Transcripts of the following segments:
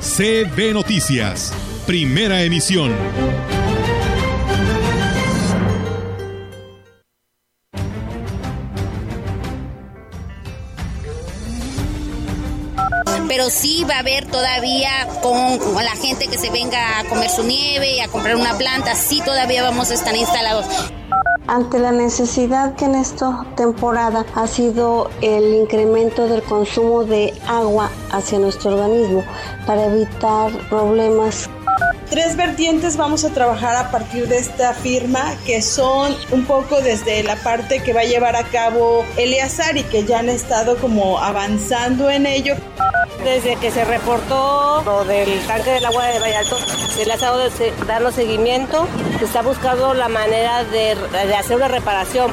CB Noticias, primera emisión. pero sí va a haber todavía con, la gente que se venga a comer su nieve y a comprar una planta, sí todavía vamos a estar instalados. Ante la necesidad que en esta temporada ha sido el incremento del consumo de agua hacia nuestro organismo para evitar problemas tres vertientes vamos a trabajar a partir de esta firma que son un poco desde la parte que va a llevar a cabo Eleazar y que ya han estado como avanzando en ello. Desde que se reportó lo del tanque del agua de Vallalto, se le ha dado darlo seguimiento, se está buscando la manera de, de hacer una reparación.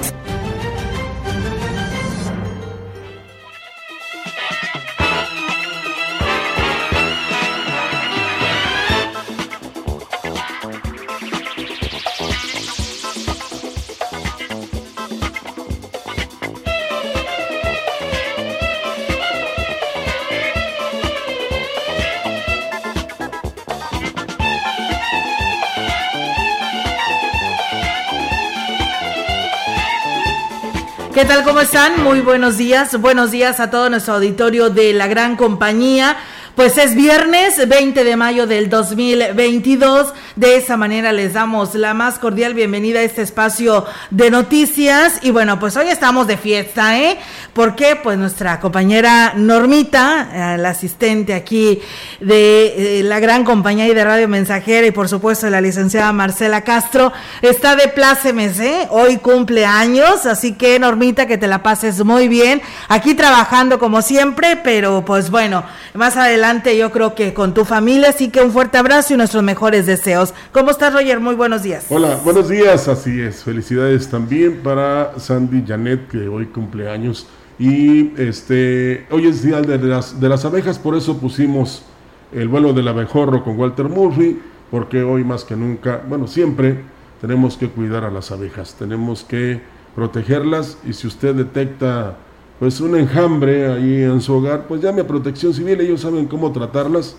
¿Qué tal? ¿Cómo están? Muy buenos días. Buenos días a todo nuestro auditorio de la gran compañía. Pues es viernes 20 de mayo del 2022. De esa manera les damos la más cordial bienvenida a este espacio de noticias. Y bueno, pues hoy estamos de fiesta, ¿eh? Porque pues nuestra compañera Normita, eh, la asistente aquí de eh, la gran compañía y de Radio Mensajera y por supuesto la licenciada Marcela Castro, está de plácemes, ¿eh? Hoy cumple años, así que Normita, que te la pases muy bien. Aquí trabajando como siempre, pero pues bueno, más adelante yo creo que con tu familia, así que un fuerte abrazo y nuestros mejores deseos. ¿Cómo estás, Roger? Muy buenos días. Hola, buenos días, así es. Felicidades también para Sandy Janet, que hoy cumple años. Y este, hoy es día de las, de las abejas, por eso pusimos el vuelo del abejorro con Walter Murphy, porque hoy más que nunca, bueno, siempre tenemos que cuidar a las abejas, tenemos que protegerlas y si usted detecta pues un enjambre ahí en su hogar, pues llame a protección civil, ellos saben cómo tratarlas.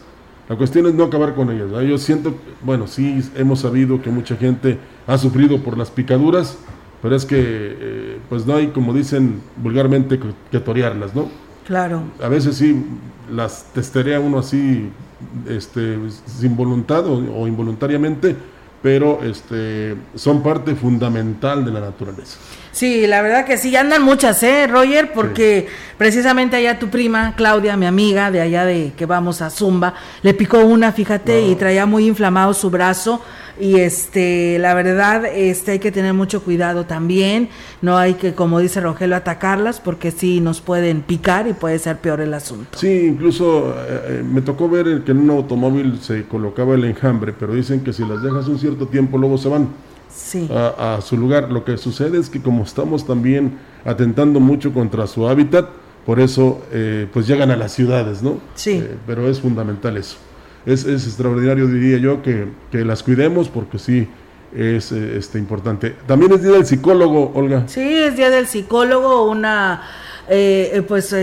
La cuestión es no acabar con ellas. Yo siento, bueno, sí hemos sabido que mucha gente ha sufrido por las picaduras, pero es que, eh, pues no hay, como dicen vulgarmente, que torearlas, ¿no? Claro. A veces sí las testerea uno así, este, sin voluntad o involuntariamente, pero este, son parte fundamental de la naturaleza. Sí, la verdad que sí, andan muchas, ¿eh, Roger? Porque precisamente allá tu prima, Claudia, mi amiga, de allá de que vamos a Zumba, le picó una, fíjate, y traía muy inflamado su brazo y este la verdad este hay que tener mucho cuidado también. No hay que como dice Rogelio atacarlas porque sí nos pueden picar y puede ser peor el asunto. Sí incluso eh, eh, me tocó ver que en un automóvil se colocaba el enjambre pero dicen que si las dejas un cierto tiempo luego se van sí. a, su lugar. Lo que sucede es que como estamos también atentando mucho contra su hábitat por eso eh, pues llegan a las ciudades no sí. Pero es fundamental eso es, extraordinario, diría yo, que, las cuidemos porque sí es eh, este, importante. También es día del psicólogo, Olga. Sí, es día del psicólogo, una, eh, eh, pues,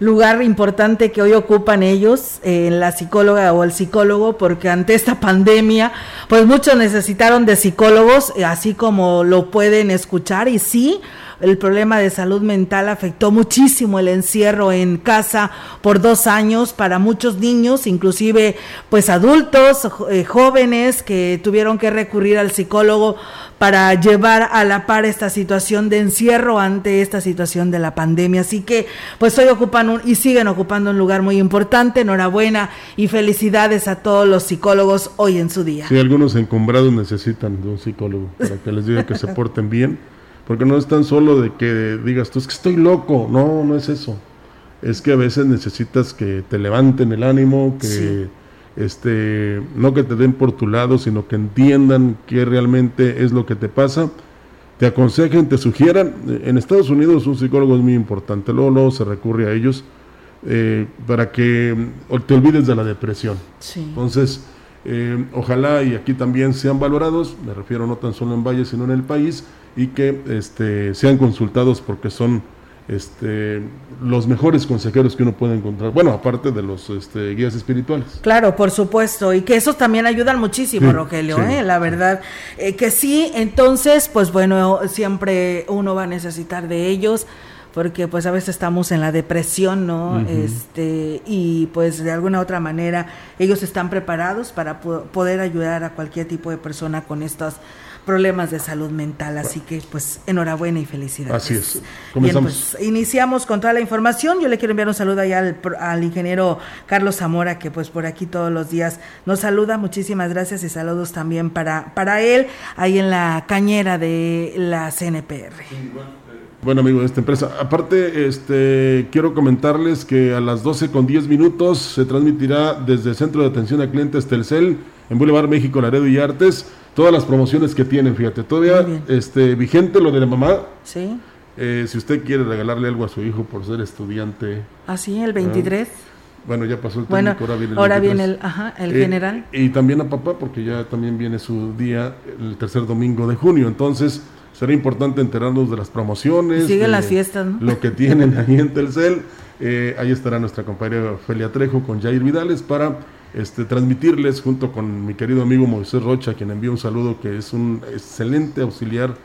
lugar importante que hoy ocupan ellos, en la psicóloga o el psicólogo, porque ante esta pandemia, pues muchos necesitaron de psicólogos, así como lo pueden escuchar, y sí, el problema de salud mental afectó muchísimo el encierro en casa por dos años para muchos niños, inclusive pues adultos, eh, jóvenes que tuvieron que recurrir al psicólogo para llevar a la par esta situación de encierro ante esta situación de la pandemia. Así que pues hoy ocupan un, y siguen ocupando un lugar muy importante. Enhorabuena y felicidades a todos los psicólogos hoy en su día. Sí, algunos encumbrados necesitan de un psicólogo para que les diga que se porten bien porque no es tan solo de que digas tú, es que estoy loco, no, no es eso. es que a veces necesitas que te levanten el ánimo, que este, no que te den por tu lado, sino que entiendan qué realmente es lo que te pasa, te aconsejen, te sugieran. En Estados Unidos un psicólogo es muy importante, luego, luego se recurre a ellos eh, para que te olvides de la depresión. Entonces, eh, ojalá y aquí también sean valorados, me refiero no tan solo en Valle, sino en el país, y que este, sean consultados porque son este, los mejores consejeros que uno puede encontrar. Bueno, aparte de los este, guías espirituales. Claro, por supuesto, y que esos también ayudan muchísimo, Rogelio, ¿eh? la verdad. Eh, que sí, entonces, pues bueno, siempre uno va a necesitar de ellos porque pues a veces estamos en la depresión, ¿no? Este y pues de alguna otra manera ellos están preparados para poder ayudar a cualquier tipo de persona con estas problemas de salud mental. Así que, pues, enhorabuena y felicidades. Así es. Bien, pues, iniciamos con toda la información. Yo le quiero enviar un saludo allá al, al, ingeniero Carlos Zamora, que pues por aquí todos los días nos saluda. Muchísimas gracias y saludos también para, para él, ahí en la cañera de la CNPR. bueno. amigo de esta empresa. Aparte, este, quiero comentarles que a las 12 con 10 minutos se transmitirá desde el Centro de Atención a Clientes Telcel en Boulevard México, Laredo y Artes todas las promociones que tienen, fíjate, todavía este vigente lo de la mamá. Sí. Eh, si usted quiere regalarle algo a su hijo por ser estudiante. Ah, sí, el 23. bueno, ya pasó el técnico, ahora viene el, ahora viene el, ajá, el eh, general. Y también a papá, porque ya también viene su día el tercer domingo de junio. Entonces, será importante enterarnos de las promociones. Siguen las fiestas, ¿no? Lo que tienen ahí en Telcel. Eh, ahí estará nuestra compañera Felia Trejo con Jair Vidales para este, transmitirles junto con mi querido amigo Moisés Rocha, quien envía un saludo, que es un excelente auxiliar,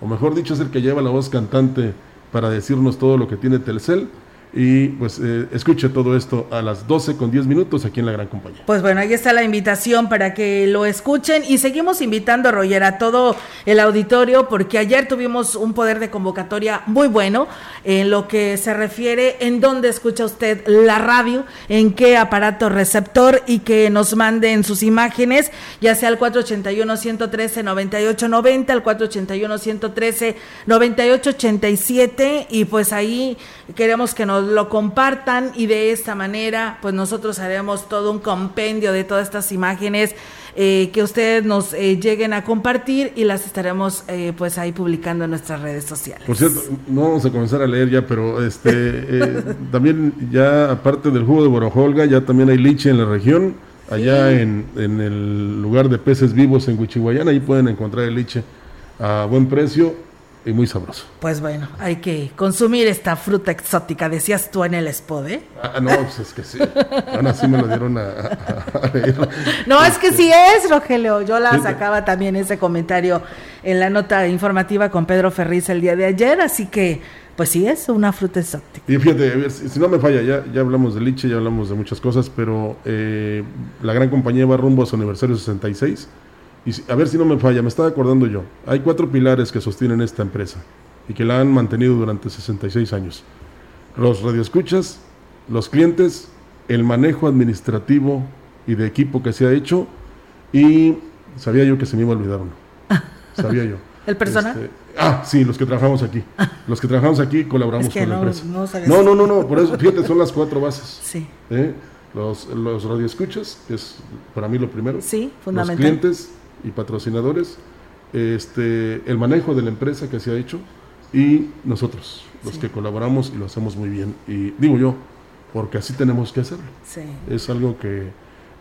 o mejor dicho, es el que lleva la voz cantante para decirnos todo lo que tiene Telcel y pues eh, escuche todo esto a las 12 con 10 minutos aquí en la Gran Compañía. Pues bueno, ahí está la invitación para que lo escuchen y seguimos invitando, Roger, a todo el auditorio porque ayer tuvimos un poder de convocatoria muy bueno en lo que se refiere en dónde escucha usted la radio, en qué aparato receptor y que nos manden sus imágenes, ya sea al 481-113-9890, al 481-113-9887 y pues ahí queremos que nos lo compartan y de esta manera pues nosotros haremos todo un compendio de todas estas imágenes eh, que ustedes nos eh, lleguen a compartir y las estaremos eh, pues ahí publicando en nuestras redes sociales. Por cierto, no vamos a comenzar a leer ya, pero este también ya aparte del jugo de Borojolga, ya también hay liche en la región, allá en, en el lugar de peces vivos en Huichihuayán, ahí pueden encontrar el liche a buen precio y muy sabroso. Pues bueno, hay que consumir esta fruta exótica, decías tú en el spot, ¿eh? Ah, no, pues es que sí. Ana sí me lo dieron a, No, es que sí es, Rogelio. Yo la sacaba también ese comentario en la nota informativa con Pedro Ferriz el día de ayer, así que pues sí es una fruta exótica. Y fíjate, si, no me falla, ya, ya hablamos de liche, ya hablamos de muchas cosas, pero eh, la gran compañía va rumbo a su aniversario 66 y a ver si no me falla, me estaba acordando yo. Hay cuatro pilares que sostienen esta empresa y que la han mantenido durante 66 años. Los radioescuchas, los clientes, el manejo administrativo y de equipo que se ha hecho y sabía yo que se me iba a olvidar uno. Sabía yo. ¿El personal? Este, ah, sí, los que trabajamos aquí. Los que trabajamos aquí colaboramos con la empresa. No, no, no, no, por eso, fíjate, son las cuatro bases. Sí. ¿Eh? Los, los radioescuchas, que es para mí lo primero. Sí, fundamental. Los clientes, y patrocinadores, este, el manejo de la empresa que se ha hecho y nosotros, los que colaboramos y lo hacemos muy bien. Y digo yo, porque así tenemos que hacerlo. Es algo que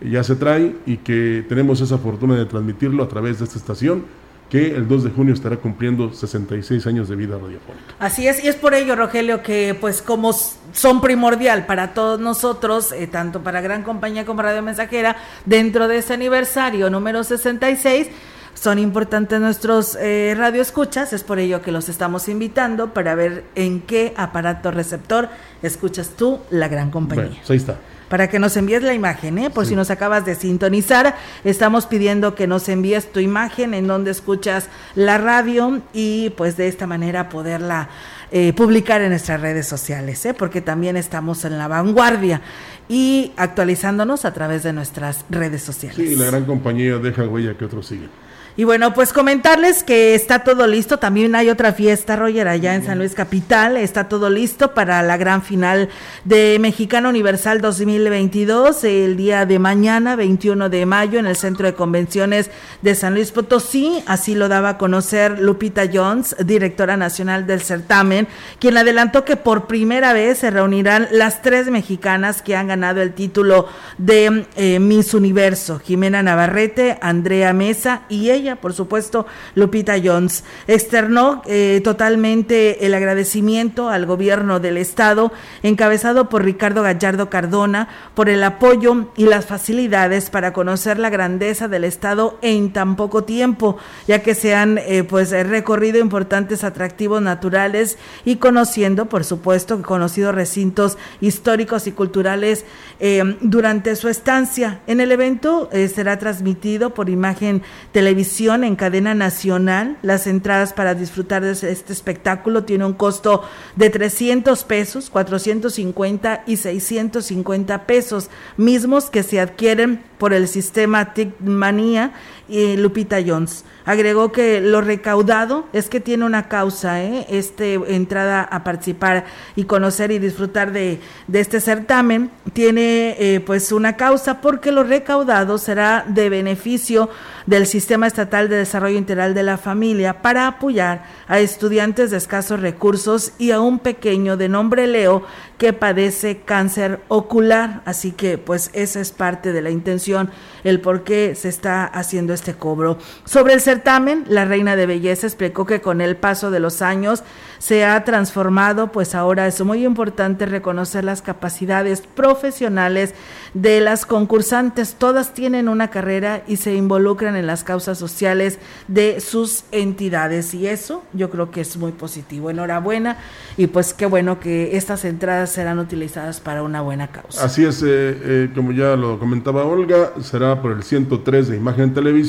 ya se trae y que tenemos esa fortuna de transmitirlo a través de esta estación que el 2 de junio estará cumpliendo 66 años de vida radiofónica. Así es, y es por ello, Rogelio, que pues como son primordial para todos nosotros, eh, tanto para Gran Compañía como Radio Mensajera, dentro de este aniversario número 66, son importantes nuestros eh, radioescuchas, es por ello que los estamos invitando para ver en qué aparato receptor escuchas tú la Gran Compañía. Bueno, pues ahí está para que nos envíes la imagen, ¿eh? por si nos acabas de sintonizar. Estamos pidiendo que nos envíes tu imagen en donde escuchas la radio y pues de esta manera poderla eh, publicar en nuestras redes sociales, ¿eh? porque también estamos en la vanguardia y actualizándonos a través de nuestras redes sociales. Sí, la gran compañía deja huella que otros siguen. Y bueno, pues comentarles que está todo listo. También hay otra fiesta, Roger, allá en San Luis Capital. Está todo listo para la gran final de Mexicano Universal 2022 el día de mañana, 21 de mayo, en el Centro de Convenciones de San Luis Potosí. Así lo daba a conocer Lupita Jones, directora nacional del certamen, quien adelantó que por primera vez se reunirán las tres mexicanas que han ganado el título de eh, Miss Universo, Jimena Navarrete, Andrea Mesa y ella por supuesto, Lupita Jones. Externó eh, totalmente el agradecimiento al gobierno del estado, encabezado por Ricardo Gallardo Cardona, por el apoyo y las facilidades para conocer la grandeza del estado en tan poco tiempo, ya que se han eh, pues recorrido importantes atractivos naturales y conociendo, por supuesto, conocido recintos históricos y culturales eh, durante su estancia. En el evento será transmitido por imagen televisiva en cadena nacional. Las entradas para disfrutar de este espectáculo tienen un costo de 300 pesos, 450 y 650 pesos, mismos que se adquieren por el sistema Tickmania Lupita Jones. Agregó que lo recaudado es que tiene una causa, ¿eh? este entrada a participar y conocer y disfrutar de, este certamen tiene eh, pues una causa porque lo recaudado será de beneficio del Sistema Estatal de Desarrollo Integral de la Familia para apoyar a estudiantes de escasos recursos y a un pequeño de nombre Leo que padece cáncer ocular. Así que pues esa es parte de la intención, el por qué se está haciendo este cobro. Sobre el certamen, la reina de belleza explicó que con el paso de los años se ha transformado, pues ahora es muy importante reconocer las capacidades profesionales de las concursantes. Todas tienen una carrera y se involucran en las causas sociales de sus entidades y eso yo creo que es muy positivo. Enhorabuena y pues qué bueno que estas entradas serán utilizadas para una buena causa. Así es, eh, eh, como ya lo comentaba Olga, será por el 103 de Imagen Televisión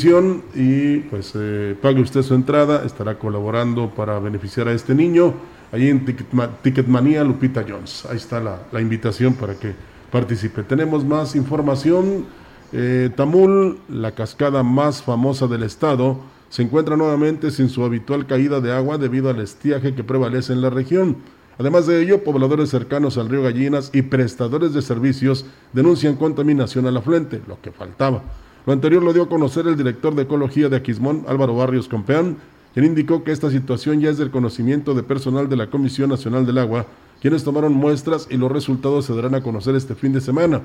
y pues eh, pague usted su entrada, estará colaborando para beneficiar a este niño. Ahí en Ticketmanía Lupita Jones. Ahí está la, la invitación para que participe. Tenemos más información. Tamul, la cascada más famosa del estado, se encuentra nuevamente sin su habitual caída de agua debido al estiaje que prevalece en la región. Además de ello, pobladores cercanos al río Gallinas y prestadores de servicios denuncian contaminación al afluente, lo que faltaba. Lo anterior lo dio a conocer el director de Ecología de Aquismón, Álvaro Barrios Compeán, quien indicó que esta situación ya es del conocimiento de personal de la Comisión Nacional del Agua, quienes tomaron muestras y los resultados se darán a conocer este fin de semana.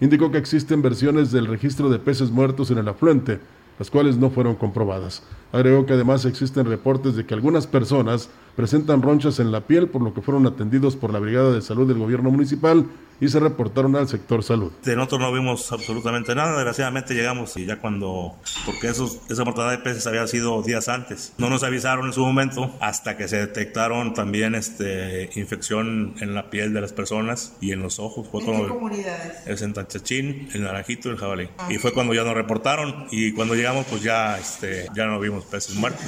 Indicó que existen versiones del registro de peces muertos en el afluente, las cuales no fueron comprobadas. Agregó que además existen reportes de que algunas personas presentan ronchas en la piel, por lo que fueron atendidos por la Brigada de Salud del Gobierno Municipal y se reportaron al sector salud. De nosotros no vimos absolutamente nada, desgraciadamente llegamos y ya cuando, porque esos, esa mortalidad de peces había sido días antes, no nos avisaron en su momento hasta que se detectaron también este, infección en la piel de las personas y en los ojos. Fue ¿En qué comunidades? Es en Tanchachín, el Naranjito y el Jabalí. Ah. Y fue cuando ya nos reportaron y cuando llegamos pues ya, este, ya no vimos peces muertos.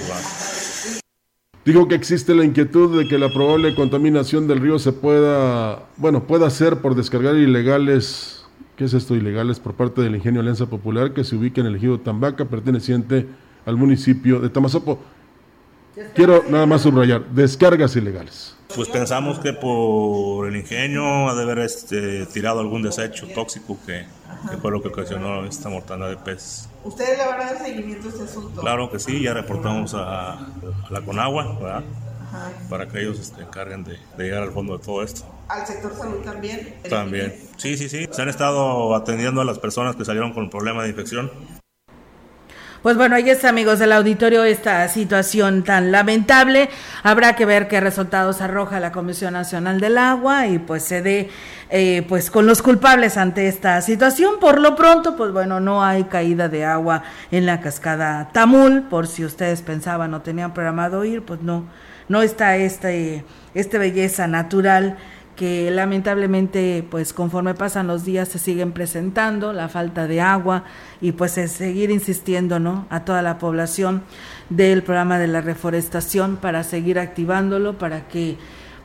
Dijo que existe la inquietud de que la probable contaminación del río se pueda, bueno, pueda ser por descargar ilegales, ¿qué es esto? Ilegales por parte del Ingenio Alianza Popular que se ubica en el ejido Tambaca, perteneciente al municipio de Tamazopo. Quiero nada más subrayar, descargas ilegales. Pues pensamos que por el ingenio ha de haber este, tirado algún desecho tóxico que, fue lo que ocasionó esta mortandad de peces. ¿Ustedes le van a dar seguimiento a este asunto? Claro que sí, ya reportamos a, la Conagua, ¿verdad? Para que ellos se este, encarguen de, de, llegar al fondo de todo esto. ¿Al sector salud también? También. Sí, sí, sí. Se han estado atendiendo a las personas que salieron con problema de infección. Pues bueno, ahí está, amigos del auditorio, esta situación tan lamentable. Habrá que ver qué resultados arroja la Comisión Nacional del Agua y pues se dé eh, pues con los culpables ante esta situación. Por lo pronto, pues bueno, no hay caída de agua en la cascada Tamul, por si ustedes pensaban o tenían programado ir, pues no, no está este, este belleza natural que lamentablemente pues conforme pasan los días se siguen presentando la falta de agua y pues es seguir insistiendo no a toda la población del programa de la reforestación para seguir activándolo para que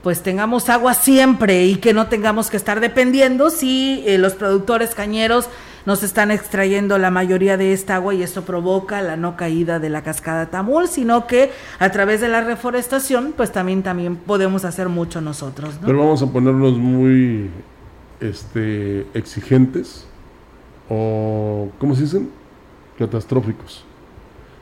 pues tengamos agua siempre y que no tengamos que estar dependiendo si eh, los productores cañeros nos están extrayendo la mayoría de esta agua y esto provoca la no caída de la cascada Tamul, sino que a través de la reforestación, pues también, también podemos hacer mucho nosotros. Pero vamos a ponernos muy este, exigentes o, ¿cómo se dicen? Catastróficos.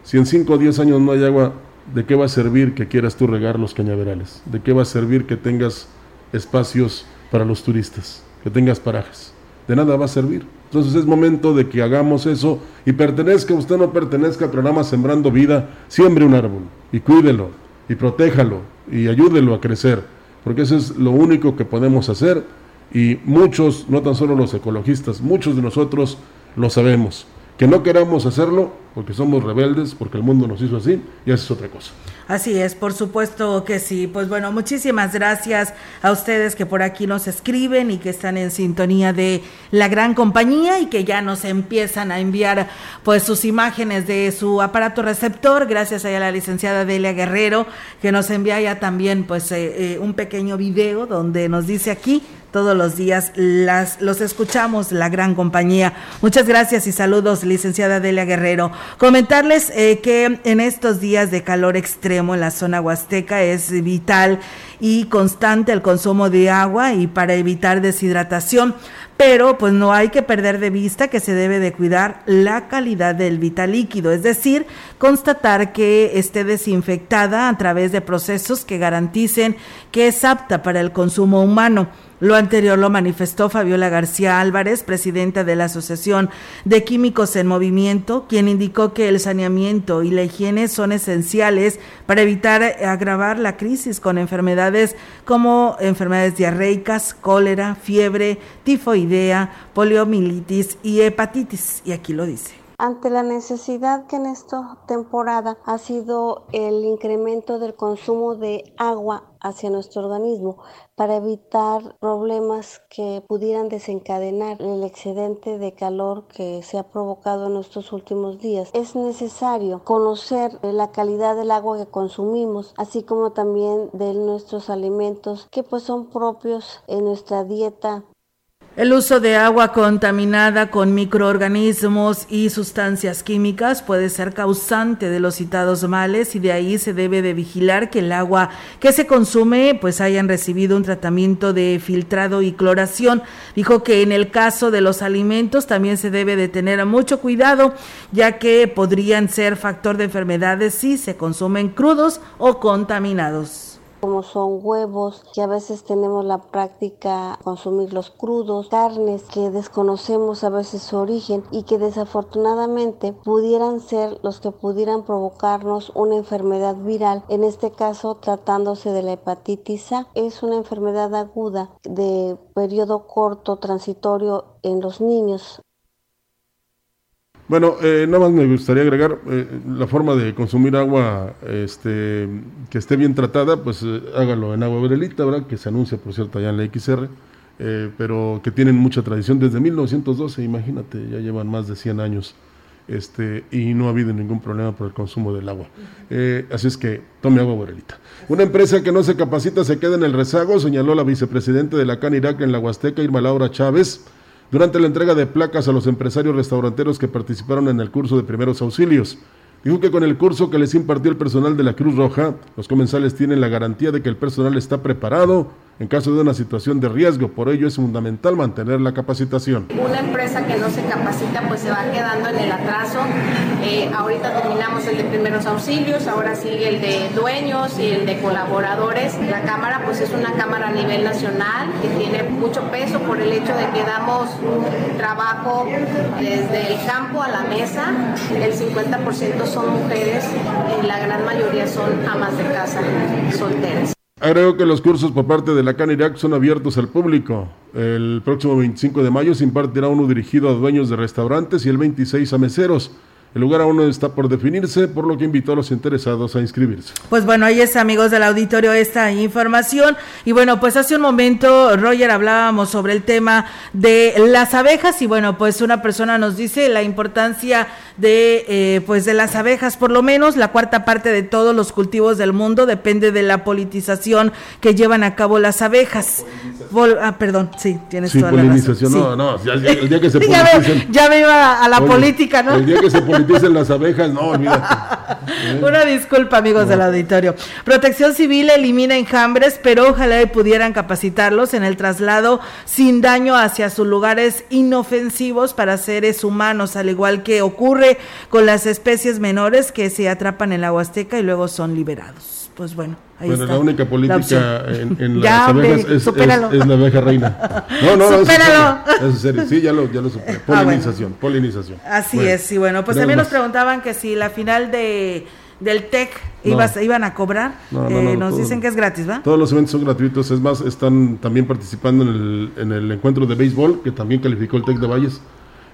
Si en 5 o 10 años no hay agua, ¿de qué va a servir que quieras tú regar los cañaverales? ¿De qué va a servir que tengas espacios para los turistas, que tengas parajes? De nada va a servir. Entonces es momento de que hagamos eso y pertenezca, usted no pertenezca al programa Sembrando Vida, siembre un árbol y cuídelo y protéjalo y ayúdelo a crecer, porque eso es lo único que podemos hacer y muchos, no tan solo los ecologistas, muchos de nosotros lo sabemos. Que no queramos hacerlo porque somos rebeldes, porque el mundo nos hizo así, y eso es otra cosa. Así es, por supuesto que sí. Pues bueno, muchísimas gracias a ustedes que por aquí nos escriben y que están en sintonía de la gran compañía y que ya nos empiezan a enviar pues sus imágenes de su aparato receptor. Gracias a la licenciada Delia Guerrero que nos envía ya también pues eh, eh, un pequeño video donde nos dice aquí todos los días las los escuchamos la gran compañía. Muchas gracias y saludos licenciada Delia Guerrero. Comentarles eh, que en estos días de calor extremo en la zona huasteca es vital y constante el consumo de agua y para evitar deshidratación, pero pues no hay que perder de vista que se debe de cuidar la calidad del vital líquido, es decir, constatar que esté desinfectada a través de procesos que garanticen que es apta para el consumo humano. Lo anterior lo manifestó Fabiola García Álvarez, presidenta de la Asociación de Químicos en Movimiento, quien indicó que el saneamiento y la higiene son esenciales para evitar agravar la crisis con enfermedades como enfermedades diarreicas, cólera, fiebre, tifoidea, poliomielitis y hepatitis. Y aquí lo dice. Ante la necesidad que en esta temporada ha sido el incremento del consumo de agua hacia nuestro organismo para evitar problemas que pudieran desencadenar el excedente de calor que se ha provocado en estos últimos días. Es necesario conocer la calidad del agua que consumimos, así como también de nuestros alimentos que pues son propios en nuestra dieta el uso de agua contaminada con microorganismos y sustancias químicas puede ser causante de los citados males y de ahí se debe de vigilar que el agua que se consume pues hayan recibido un tratamiento de filtrado y cloración. Dijo que en el caso de los alimentos también se debe de tener mucho cuidado ya que podrían ser factor de enfermedades si se consumen crudos o contaminados como son huevos, que a veces tenemos la práctica consumir los crudos, carnes que desconocemos a veces su origen y que desafortunadamente pudieran ser los que pudieran provocarnos una enfermedad viral. En este caso, tratándose de la hepatitis A, es una enfermedad aguda de periodo corto transitorio en los niños. Bueno, eh, nada más me gustaría agregar eh, la forma de consumir agua este, que esté bien tratada, pues eh, hágalo en agua verelita, ¿verdad? Que se anuncia, por cierto, allá en la XR, eh, pero que tienen mucha tradición desde 1912, imagínate, ya llevan más de 100 años este, y no ha habido ningún problema por el consumo del agua. así es que tome agua verelita. Una empresa que no se capacita se queda en el rezago, señaló la vicepresidenta de la CANIRAC en la Huasteca, Irma Laura Chávez durante la entrega de placas a los empresarios restauranteros que participaron en el curso de primeros auxilios. Dijo que con el curso que les impartió el personal de la Cruz Roja, los comensales tienen la garantía de que el personal está preparado en caso de una situación de riesgo. Por ello es fundamental mantener la capacitación. Una empresa que no se capacita pues se va quedando en el atraso. Ahorita terminamos el de primeros auxilios, ahora sigue el de dueños y el de colaboradores. La cámara pues es una cámara a nivel nacional que tiene mucho peso por el hecho de que damos trabajo desde el campo a la mesa. El 50% son mujeres y la gran mayoría son amas de casa solteras. Agrego que los cursos por parte de la CANIRAC son abiertos al público. El próximo 25 de mayo se impartirá uno dirigido a dueños de restaurantes y el 26 a meseros. El lugar aún no está por definirse, por lo que invitó a los interesados a inscribirse. Pues bueno, ahí es, amigos del auditorio, esta información. Y bueno, pues hace un momento, Roger, hablábamos sobre el tema de las abejas y bueno, pues una persona nos dice la importancia de, eh, pues de las abejas, por lo menos la cuarta parte de todos los cultivos del mundo depende de la politización que llevan a cabo las abejas. ah, perdón, sí, tienes toda la razón. No, no, el día que se politicen, ya, me iba a la política, ¿no? El día que se politicen las abejas, no, olvídate. Una disculpa, amigos del auditorio. Protección Civil elimina enjambres, pero ojalá pudieran capacitarlos en el traslado sin daño hacia sus lugares inofensivos para seres humanos, al igual que ocurre con las especies menores que se atrapan en la Huasteca y luego son liberados pues bueno, ahí bueno, está. la única política en, en las abejas es, es, la abeja reina. No, no, supéralo. Es, es serio. Sí, ya lo, ya lo superé. Polinización, ah, bueno. polinización. Así bueno, es, sí, bueno, pues también nos preguntaban que si la final de del TEC no. iban a cobrar. No, no, eh, nos todo, dicen que es gratis, ¿va? Todos los eventos son gratuitos. Es más, están también participando en el, en el encuentro de béisbol, que también calificó el TEC de Valles.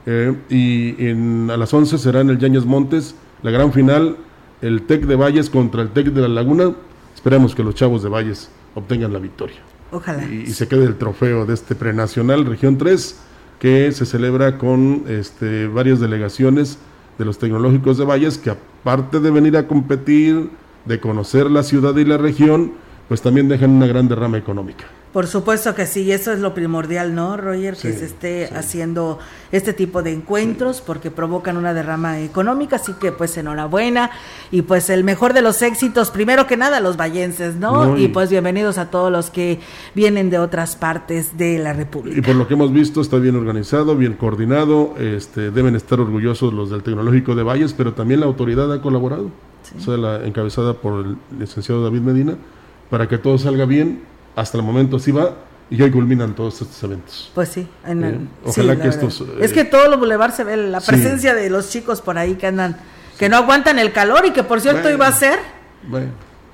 Eh, y en, a las 11 será en el Yañez Montes la gran final el TEC de Valles contra el TEC de la Laguna. Esperemos que los chavos de Valles obtengan la victoria. Ojalá. Y, y se quede el trofeo de este prenacional Región 3, que se celebra con este, varias delegaciones de los tecnológicos de Valles, que aparte de venir a competir, de conocer la ciudad y la región, pues también dejan una gran derrama económica. Por supuesto que sí, eso es lo primordial, ¿no, Roger? Sí, que se esté sí. haciendo este tipo de encuentros porque provocan una derrama económica, así que pues enhorabuena y pues el mejor de los éxitos, primero que nada los vallenses, ¿no? no y, pues bienvenidos a todos los que vienen de otras partes de la República. Y por lo que hemos visto está bien organizado, bien coordinado, este, deben estar orgullosos los del Tecnológico de Valles, pero también la autoridad ha colaborado, o sea, la, encabezada por el licenciado David Medina, para que todo salga bien hasta el momento sí va y hoy culminan todos estos eventos. Pues sí, en el, eh, ojalá sí, que estos... Eh, es que todos los bulevares se ve la presencia sí. de los chicos por ahí que andan, que no aguantan el calor y que por cierto bueno, iba a ser... Bueno.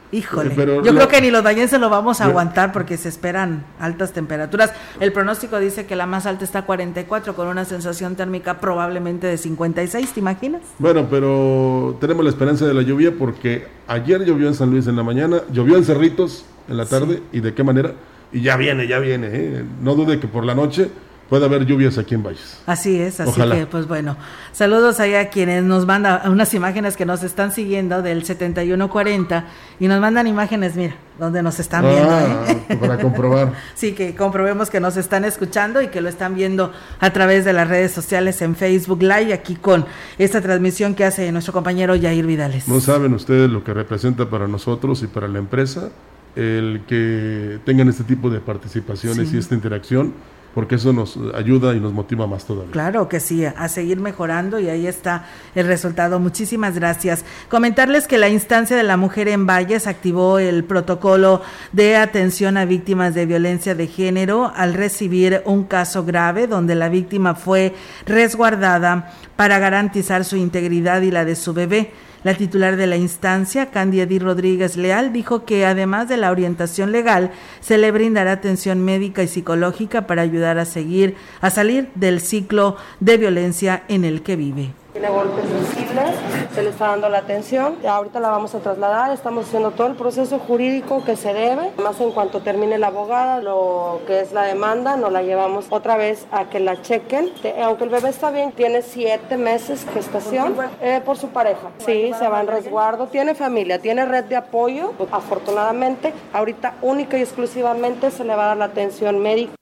Híjole, Pero yo creo que ni los vallenses lo vamos a bueno, aguantar porque se esperan altas temperaturas. El pronóstico dice que la más alta está a 44 con una sensación térmica probablemente de 56, ¿te imaginas? Bueno, pero tenemos la esperanza de la lluvia porque ayer llovió en San Luis en la mañana, llovió en Cerritos en la tarde sí. y de qué manera. Y ya viene, ya viene. ¿eh? No dude que por la noche puede haber lluvias aquí en Valles. Así es, así Ojalá. que pues bueno, saludos allá a quienes nos mandan unas imágenes que nos están siguiendo del 7140 y nos mandan imágenes, mira, donde nos están ah, viendo. ¿eh? Para comprobar. sí, que comprobemos que nos están escuchando y que lo están viendo a través de las redes sociales en Facebook Live, aquí con esta transmisión que hace nuestro compañero Yair Vidales. No saben ustedes lo que representa para nosotros y para la empresa el que tengan este tipo de participaciones sí. y esta interacción, porque eso nos ayuda y nos motiva más todavía. Claro que sí, a seguir mejorando y ahí está el resultado. Muchísimas gracias. Comentarles que la instancia de la mujer en Valles activó el protocolo de atención a víctimas de violencia de género al recibir un caso grave donde la víctima fue resguardada para garantizar su integridad y la de su bebé. La titular de la instancia, Candia Di Rodríguez Leal, dijo que además de la orientación legal, se le brindará atención médica y psicológica para ayudar a seguir a salir del ciclo de violencia en el que vive tiene golpes sensibles, se le está dando la atención, ahorita la vamos a trasladar, estamos haciendo todo el proceso jurídico que se debe, más en cuanto termine la abogada, lo que es la demanda, nos la llevamos otra vez a que la chequen, aunque el bebé está bien, tiene siete meses gestación, eh, por su pareja, sí, se va en resguardo, tiene familia, tiene red de apoyo, afortunadamente, ahorita única y exclusivamente se le va a dar la atención médica.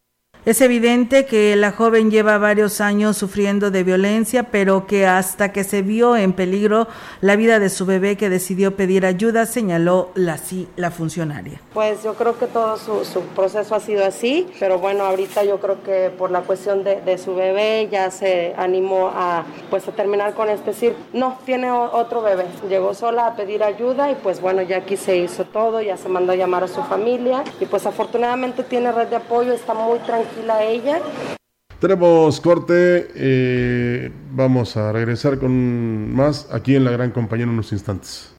Es evidente que la joven lleva varios años sufriendo de violencia, pero que hasta que se vio en peligro la vida de su bebé que decidió pedir ayuda, señaló la, la funcionaria. Pues yo creo que todo su, su, proceso ha sido así, pero bueno, ahorita yo creo que por la cuestión de, de, su bebé ya se animó a, pues, a terminar con esto, decir, no, tiene otro bebé. Llegó sola a pedir ayuda y pues bueno, ya aquí se hizo todo, ya se mandó a llamar a su familia y pues afortunadamente tiene red de apoyo, está muy tranquila tranquila ella. Tenemos corte, eh, vamos a regresar con más aquí en la gran compañía en unos instantes.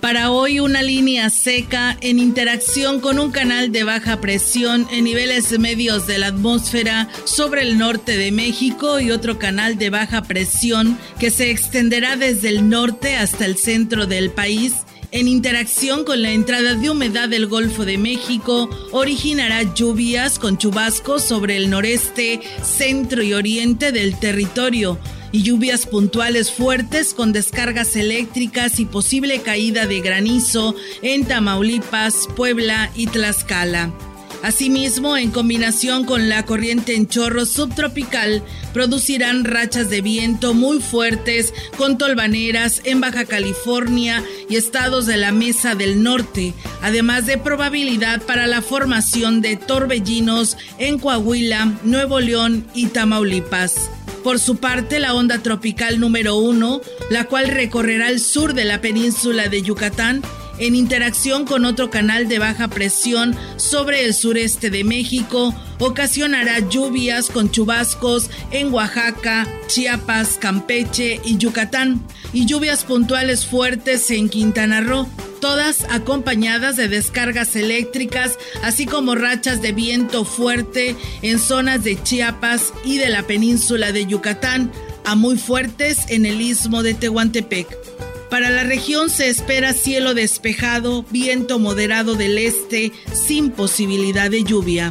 Para hoy una línea seca en interacción con un canal de baja presión en niveles medios de la atmósfera sobre el norte de México y otro canal de baja presión que se extenderá desde el norte hasta el centro del país en interacción con la entrada de humedad del Golfo de México, originará lluvias con chubascos sobre el noreste, centro y oriente del territorio, y lluvias puntuales fuertes con descargas eléctricas y posible caída de granizo en Tamaulipas, Puebla y Tlaxcala. Asimismo, en combinación con la corriente en chorro subtropical, producirán rachas de viento muy fuertes con tolvaneras en Baja California y estados de la Mesa del Norte, además de probabilidad para la formación de torbellinos en Coahuila, Nuevo León y Tamaulipas. Por su parte, la onda tropical número uno, la cual recorrerá el sur de la península de Yucatán, en interacción con otro canal de baja presión sobre el sureste de México, ocasionará lluvias con chubascos en Oaxaca, Chiapas, Campeche y Yucatán, y lluvias puntuales fuertes en Quintana Roo, todas acompañadas de descargas eléctricas, así como rachas de viento fuerte en zonas de Chiapas y de la península de Yucatán, a muy fuertes en el istmo de Tehuantepec. Para la región se espera cielo despejado, viento moderado del este, sin posibilidad de lluvia.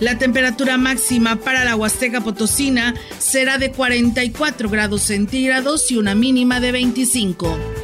La temperatura máxima para la Huasteca Potosina será de 44 grados centígrados y una mínima de 25.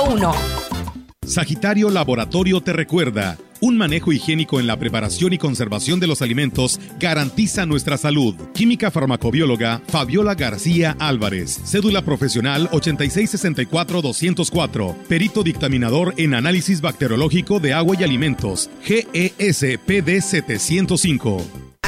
202 B001. Sagitario Laboratorio te recuerda, un manejo higiénico en la preparación y conservación de los alimentos garantiza nuestra salud. Química farmacobióloga Fabiola García Álvarez, cédula profesional 8664-204, perito dictaminador en análisis bacteriológico de agua y alimentos, GESPD 705.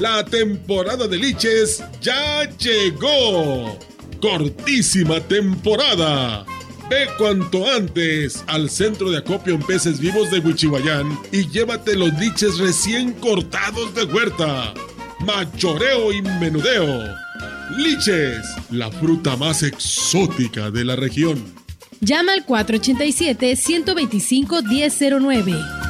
La temporada de liches ya llegó. Cortísima temporada. Ve cuanto antes al centro de acopio en peces vivos de Huichihuayán y llévate los liches recién cortados de huerta. Machoreo y menudeo. Liches, la fruta más exótica de la región. Llama al 487-125-1009.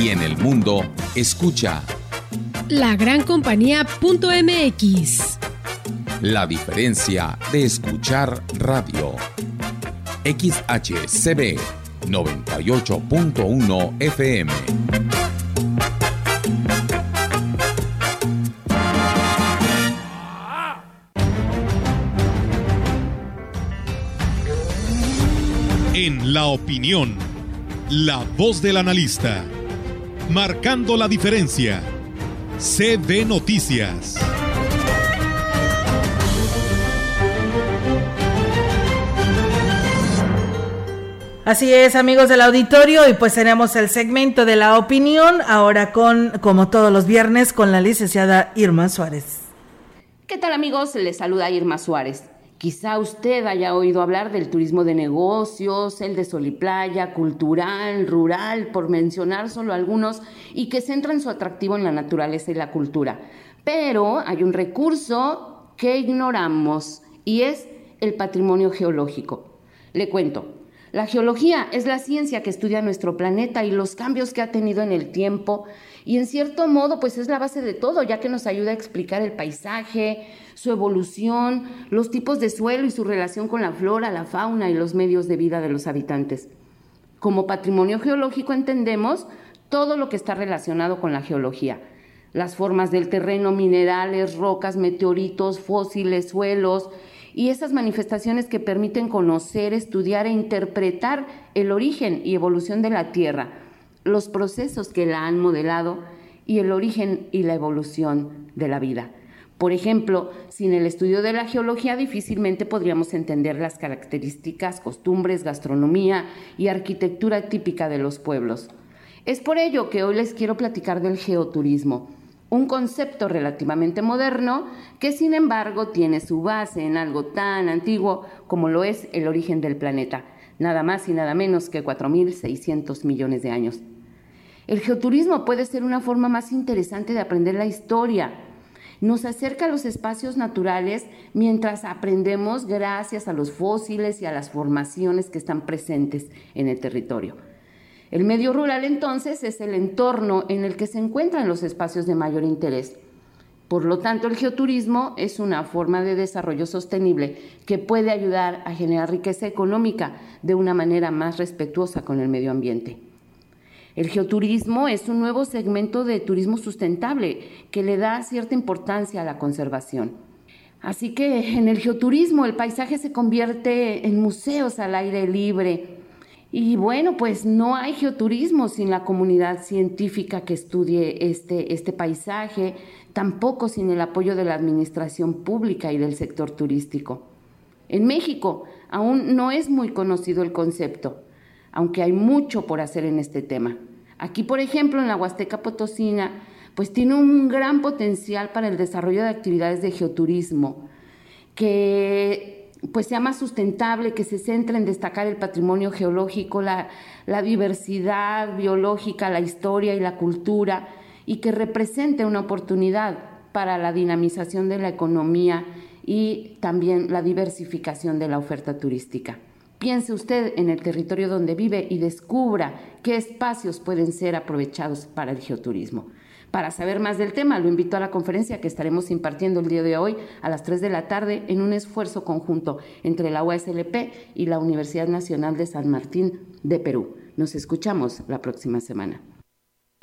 Y en el mundo, escucha la gran compañía.mx. La diferencia de escuchar radio. XHCB 98.1 FM. En la opinión, la voz del analista, marcando la diferencia CB Noticias. Así es, amigos del auditorio, y pues tenemos el segmento de la opinión, ahora con, como todos los viernes, con la licenciada Irma Suárez. ¿Qué tal amigos? Les saluda Irma Suárez. Quizá usted haya oído hablar del turismo de negocios, el de sol y playa, cultural, rural, por mencionar solo algunos, y que centran su atractivo en la naturaleza y la cultura. Pero hay un recurso que ignoramos y es el patrimonio geológico. Le cuento, la geología es la ciencia que estudia nuestro planeta y los cambios que ha tenido en el tiempo y en cierto modo pues es la base de todo ya que nos ayuda a explicar el paisaje, su evolución, los tipos de suelo y su relación con la flora, la fauna y los medios de vida de los habitantes. Como patrimonio geológico entendemos todo lo que está relacionado con la geología, las formas del terreno, minerales, rocas, meteoritos, fósiles, suelos, y esas manifestaciones que permiten conocer, estudiar e interpretar el origen y evolución de la Tierra, los procesos que la han modelado y el origen y la evolución de la vida. Por ejemplo, sin el estudio de la geología difícilmente podríamos entender las características, costumbres, gastronomía y arquitectura típica de los pueblos. Es por ello que hoy les quiero platicar del geoturismo, un concepto relativamente moderno que sin embargo tiene su base en algo tan antiguo como lo es el origen del planeta, nada más y nada menos que 4.600 millones de años. El geoturismo puede ser una forma más interesante de aprender la historia. Nos acerca a los espacios naturales mientras aprendemos gracias a los fósiles y a las formaciones que están presentes en el territorio. El medio rural entonces es el entorno en el que se encuentran los espacios de mayor interés. Por lo tanto, el geoturismo es una forma de desarrollo sostenible que puede ayudar a generar riqueza económica de una manera más respetuosa con el medio ambiente. El geoturismo es un nuevo segmento de turismo sustentable que le da cierta importancia a la conservación. Así que en el geoturismo el paisaje se convierte en museos al aire libre, y bueno, pues no hay geoturismo sin la comunidad científica que estudie este, este paisaje, tampoco sin el apoyo de la administración pública y del sector turístico. En México aún no es muy conocido el concepto, aunque hay mucho por hacer en este tema. Aquí, por ejemplo, en la Huasteca Potosina, pues tiene un gran potencial para el desarrollo de actividades de geoturismo, que pues sea más sustentable, que se centre en destacar el patrimonio geológico, la, la, diversidad biológica, la historia y la cultura, y que represente una oportunidad para la dinamización de la economía y también la diversificación de la oferta turística. Piense usted en el territorio donde vive y descubra qué espacios pueden ser aprovechados para el geoturismo. Para saber más del tema, lo invito a la conferencia que estaremos impartiendo el día de hoy a las 3 de la tarde en un esfuerzo conjunto entre la USLP y la Universidad Nacional de San Martín de Perú. Nos escuchamos la próxima semana.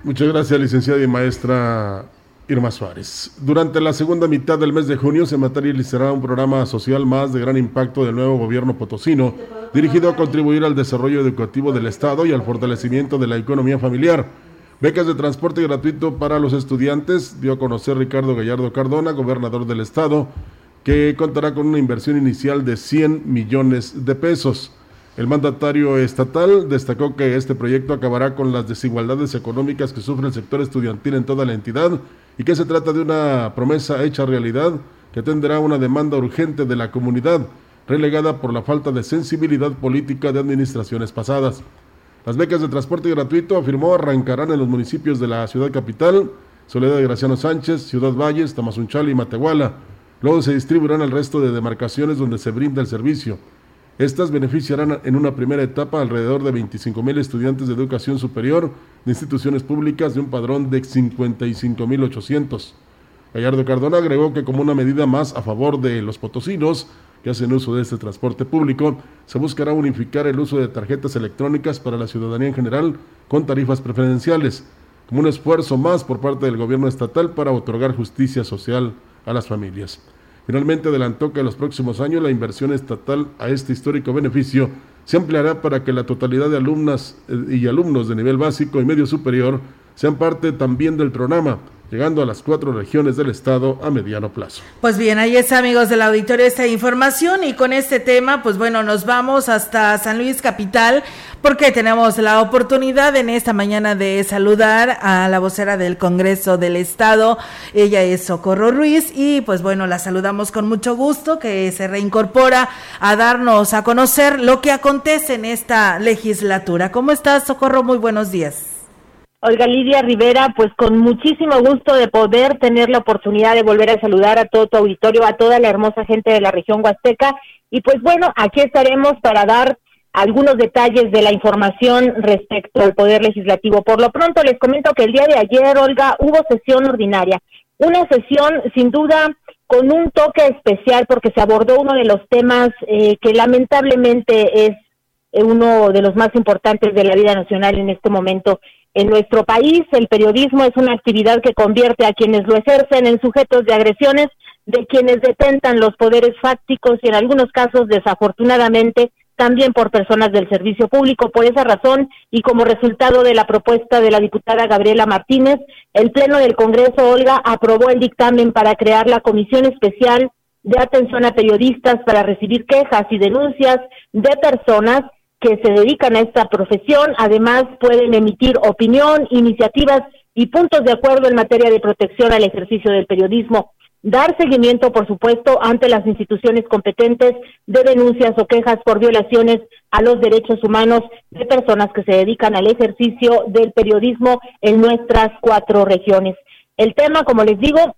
Muchas gracias, licenciada y maestra Irma Suárez. Durante la segunda mitad del mes de junio se materializará un programa social más de gran impacto del nuevo gobierno potosino, dirigido a contribuir al desarrollo educativo del Estado y al fortalecimiento de la economía familiar. Becas de transporte gratuito para los estudiantes, dio a conocer Ricardo Gallardo Cardona, gobernador del Estado, que contará con una inversión inicial de 100 millones de pesos. El mandatario estatal destacó que este proyecto acabará con las desigualdades económicas que sufre el sector estudiantil en toda la entidad y que se trata de una promesa hecha realidad que atenderá una demanda urgente de la comunidad, relegada por la falta de sensibilidad política de administraciones pasadas. Las becas de transporte gratuito, afirmó, arrancarán en los municipios de la ciudad capital, Soledad de Graciano Sánchez, Ciudad Valles, Tamazunchal y Matehuala. Luego se distribuirán al resto de demarcaciones donde se brinda el servicio. Estas beneficiarán en una primera etapa alrededor de 25 mil estudiantes de educación superior de instituciones públicas de un padrón de 55 mil 800. Gallardo Cardona agregó que como una medida más a favor de los potosinos que hacen uso de este transporte público, se buscará unificar el uso de tarjetas electrónicas para la ciudadanía en general con tarifas preferenciales, como un esfuerzo más por parte del gobierno estatal para otorgar justicia social a las familias. Finalmente adelantó que en los próximos años la inversión estatal a este histórico beneficio se ampliará para que la totalidad de alumnas eh, y alumnos de nivel básico y medio superior sean parte también del programa, llegando a las cuatro regiones del estado a mediano plazo. Pues bien, ahí está amigos del auditorio esta información y con este tema, pues bueno, nos vamos hasta San Luis Capital porque tenemos la oportunidad en esta mañana de saludar a la vocera del Congreso del Estado, ella es Socorro Ruiz y pues bueno, la saludamos con mucho gusto que se reincorpora a darnos a conocer lo que acontece en esta legislatura. ¿Cómo estás, Socorro? Muy buenos días. Olga Lidia Rivera, pues con muchísimo gusto de poder tener la oportunidad de volver a saludar a todo tu auditorio, a toda la hermosa gente de la región huasteca. Y pues bueno, aquí estaremos para dar algunos detalles de la información respecto al Poder Legislativo. Por lo pronto les comento que el día de ayer, Olga, hubo sesión ordinaria. Una sesión sin duda con un toque especial porque se abordó uno de los temas eh, que lamentablemente es uno de los más importantes de la vida nacional en este momento en nuestro país, el periodismo es una actividad que convierte a quienes lo ejercen en sujetos de agresiones de quienes detentan los poderes fácticos y en algunos casos, desafortunadamente, también por personas del servicio público. Por esa razón, y como resultado de la propuesta de la diputada Gabriela Martínez, el Pleno del Congreso, Olga, aprobó el dictamen para crear la Comisión Especial de Atención a Periodistas para recibir quejas y denuncias de personas que se dedican a esta profesión. Además, pueden emitir opinión, iniciativas y puntos de acuerdo en materia de protección al ejercicio del periodismo. Dar seguimiento, por supuesto, ante las instituciones competentes de denuncias o quejas por violaciones a los derechos humanos de personas que se dedican al ejercicio del periodismo en nuestras cuatro regiones. El tema, como les digo,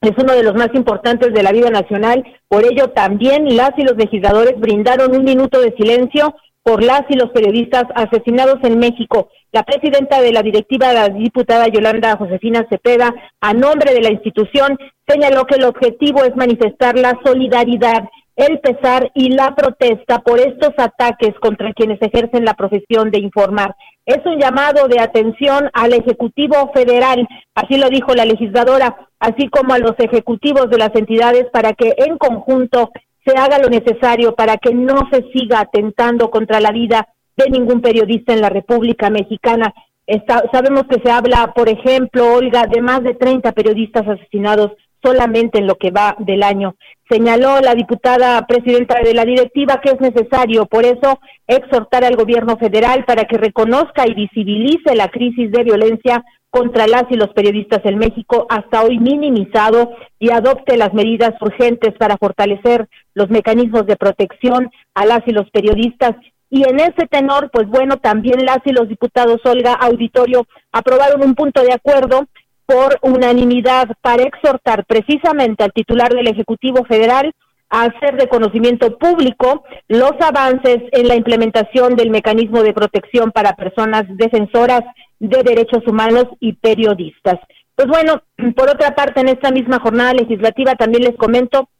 es uno de los más importantes de la vida nacional. Por ello, también las y los legisladores brindaron un minuto de silencio por las y los periodistas asesinados en México. La presidenta de la directiva, la diputada Yolanda Josefina Cepeda, a nombre de la institución, señaló que el objetivo es manifestar la solidaridad, el pesar y la protesta por estos ataques contra quienes ejercen la profesión de informar. Es un llamado de atención al Ejecutivo Federal, así lo dijo la legisladora, así como a los ejecutivos de las entidades para que en conjunto se haga lo necesario para que no se siga atentando contra la vida de ningún periodista en la República Mexicana. sabemos que se habla, por ejemplo, Olga, de más de 30 periodistas asesinados solamente en lo que va del año. Señaló la diputada presidenta de la directiva que es necesario, por eso, exhortar al gobierno federal para que reconozca y visibilice la crisis de violencia contra las y los periodistas en México, hasta hoy minimizado, y adopte las medidas urgentes para fortalecer los mecanismos de protección a las y los periodistas. Y en ese tenor, pues bueno, también las y los diputados Olga Auditorio aprobaron un punto de acuerdo por unanimidad para exhortar precisamente al titular del Ejecutivo Federal hacer de conocimiento público los avances en la implementación del mecanismo de protección para personas defensoras de derechos humanos y periodistas. Pues bueno, por otra parte, en esta misma jornada legislativa también les comento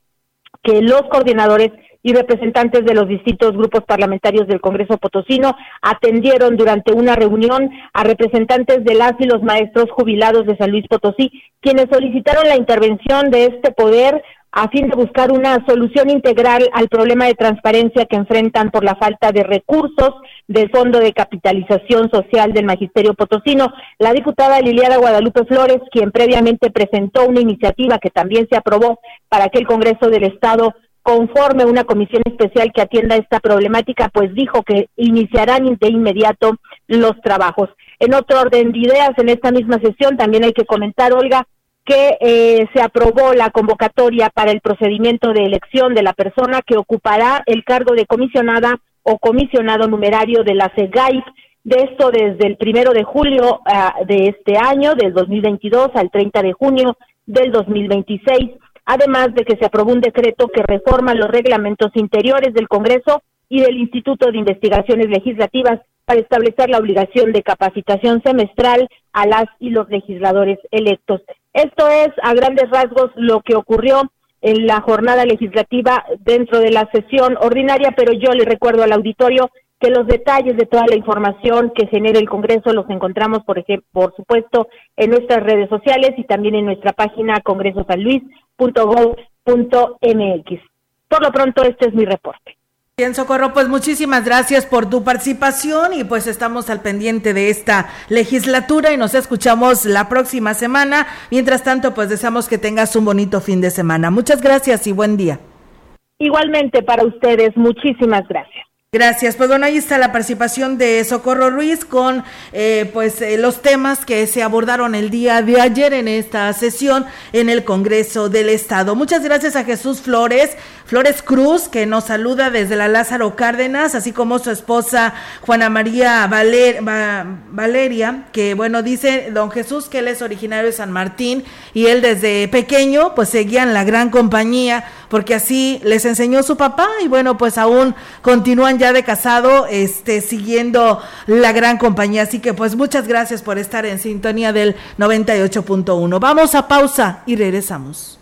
que los coordinadores y representantes de los distintos grupos parlamentarios del Congreso Potosino atendieron durante una reunión a representantes de las y los maestros jubilados de San Luis Potosí, quienes solicitaron la intervención de este poder a fin de buscar una solución integral al problema de transparencia que enfrentan por la falta de recursos del Fondo de Capitalización Social del Magisterio Potosino. La diputada Liliana Guadalupe Flores, quien previamente presentó una iniciativa que también se aprobó para que el Congreso del Estado conforme una comisión especial que atienda esta problemática, pues dijo que iniciarán de inmediato los trabajos. En otro orden de ideas, en esta misma sesión también hay que comentar, Olga, que eh, se aprobó la convocatoria para el procedimiento de elección de la persona que ocupará el cargo de comisionada o comisionado numerario de la CEGAIP, de esto desde el primero de julio ah, de este año, del 2022, al 30 de junio del 2026, además de que se aprobó un decreto que reforma los reglamentos interiores del Congreso y del Instituto de Investigaciones Legislativas para establecer la obligación de capacitación semestral a las y los legisladores electos. Esto es a grandes rasgos lo que ocurrió en la jornada legislativa dentro de la sesión ordinaria, pero yo le recuerdo al auditorio que los detalles de toda la información que genera el Congreso los encontramos, por ejemplo, por supuesto, en nuestras redes sociales y también en nuestra página congresosanluis.gov.mx. Por lo pronto, este es mi reporte. Bien, Socorro, pues muchísimas gracias por tu participación y pues estamos al pendiente de esta legislatura y nos escuchamos la próxima semana. Mientras tanto, pues deseamos que tengas un bonito fin de semana. Muchas gracias y buen día. Igualmente para ustedes, muchísimas gracias. Gracias. Pues bueno, ahí está la participación de Socorro Ruiz con eh, pues eh, los temas que se abordaron el día de ayer en esta sesión en el Congreso del Estado. Muchas gracias a Jesús Flores, Flores Cruz, que nos saluda desde la Lázaro Cárdenas, así como su esposa Juana María Valeria, que bueno, dice don Jesús que él es originario de San Martín y él desde pequeño pues seguía en la gran compañía porque así les enseñó su papá y bueno, pues aún continúan ya de casado, este, siguiendo la gran compañía. Así que pues muchas gracias por estar en sintonía del 98.1. Vamos a pausa y regresamos.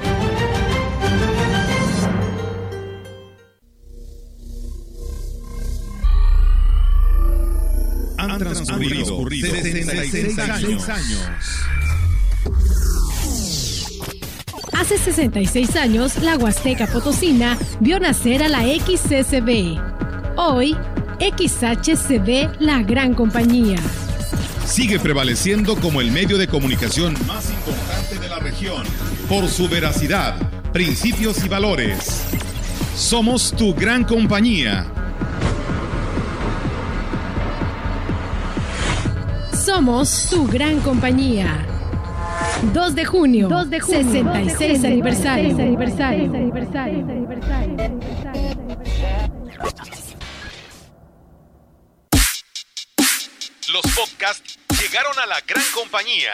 Han transcurrido 66 años. Hace 66 años, la Huasteca Potosina vio nacer a la XCCB. Hoy, XHCB, la gran compañía. Sigue prevaleciendo como el medio de comunicación más importante de la región por su veracidad, principios y valores. Somos tu gran compañía. Somos tu gran compañía. 2 de junio, 2 de junio 66 aniversario. aniversario. Los podcasts llegaron a la gran compañía.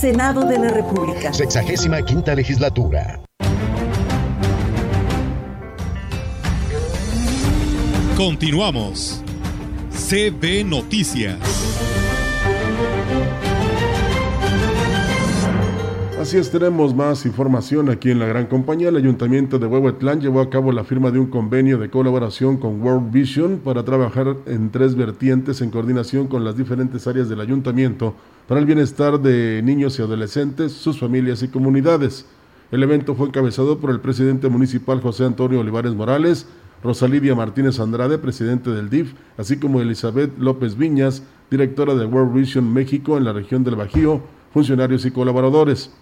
Senado de la República. Sexagésima quinta legislatura. Continuamos. CB Noticias. Así es, tenemos más información aquí en la gran compañía. El Ayuntamiento de Huehuetlán llevó a cabo la firma de un convenio de colaboración con World Vision para trabajar en tres vertientes en coordinación con las diferentes áreas del ayuntamiento para el bienestar de niños y adolescentes, sus familias y comunidades. El evento fue encabezado por el presidente municipal José Antonio Olivares Morales, Rosalidia Martínez Andrade, presidente del DIF, así como Elizabeth López Viñas, directora de World Vision México en la región del Bajío, funcionarios y colaboradores.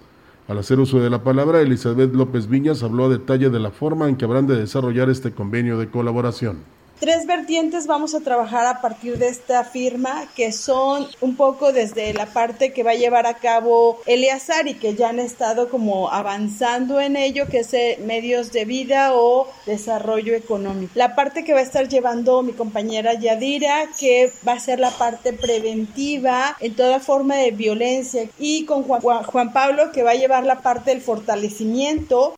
Al hacer uso de la palabra, Elizabeth López Viñas habló a detalle de la forma en que habrán de desarrollar este convenio de colaboración. Tres vertientes vamos a trabajar a partir de esta firma, que son un poco desde la parte que va a llevar a cabo Eleazar y que ya han estado como avanzando en ello, que es eh, medios de vida o desarrollo económico. La parte que va a estar llevando mi compañera Yadira, que va a ser la parte preventiva en toda forma de violencia, y con Juan, Juan- Juan Pablo, que va a llevar la parte del fortalecimiento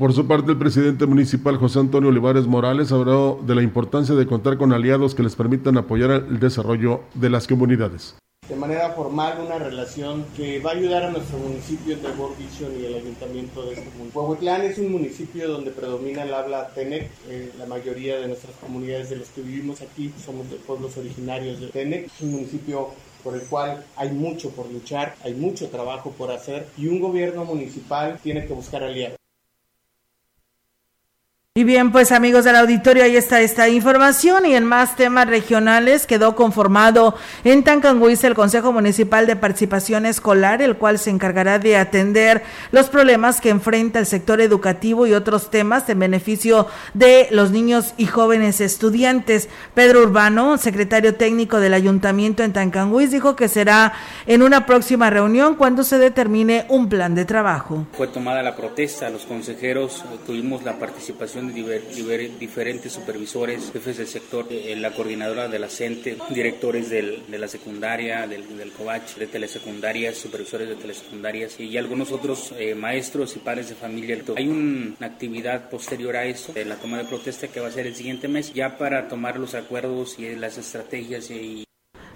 Por su parte, el presidente municipal José Antonio Olivares Morales habló de la importancia de contar con aliados que les permitan apoyar el desarrollo de las comunidades. de manera formal una relación que va a ayudar a nuestro municipio de World Vision y el ayuntamiento de este municipio. Huehuetlán es un municipio donde predomina el habla Tenec. Eh, la mayoría de nuestras comunidades de los que vivimos aquí somos de pueblos originarios de Tenec. Es un municipio por el cual hay mucho por luchar, hay mucho trabajo por hacer y un gobierno municipal tiene que buscar aliados. Y bien, pues amigos del auditorio, ahí está esta información y en más temas regionales quedó conformado en Tancanguis el Consejo Municipal de Participación Escolar, el cual se encargará de atender los problemas que enfrenta el sector educativo y otros temas en beneficio de los niños y jóvenes estudiantes. Pedro Urbano, secretario técnico del Ayuntamiento en Tancanguis, dijo que será en una próxima reunión cuando se determine un plan de trabajo. Fue tomada la protesta, los consejeros tuvimos la participación de diferentes supervisores, jefes del sector, eh, la coordinadora de la CENTE, directores del- de la secundaria, del, del de telesecundarias, supervisores de telesecundarias y algunos otros eh, maestros y padres de familia. Hay un- una actividad posterior a esto, de la toma de protesta que va a ser el siguiente mes, ya para tomar los acuerdos y las estrategias y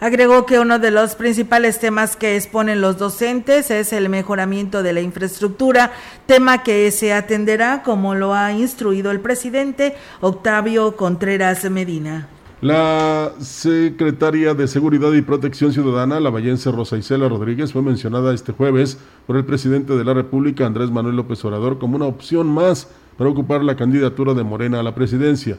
Agregó que uno de los principales temas que exponen los docentes es el mejoramiento de la infraestructura, tema que se atenderá como lo ha instruido el presidente Octavio Contreras Medina. La secretaria de Seguridad y Protección Ciudadana, la vallense Rosa Isela Rodríguez, fue mencionada este jueves por el presidente de la República, Andrés Manuel López Obrador, como una opción más para ocupar la candidatura de Morena a la presidencia.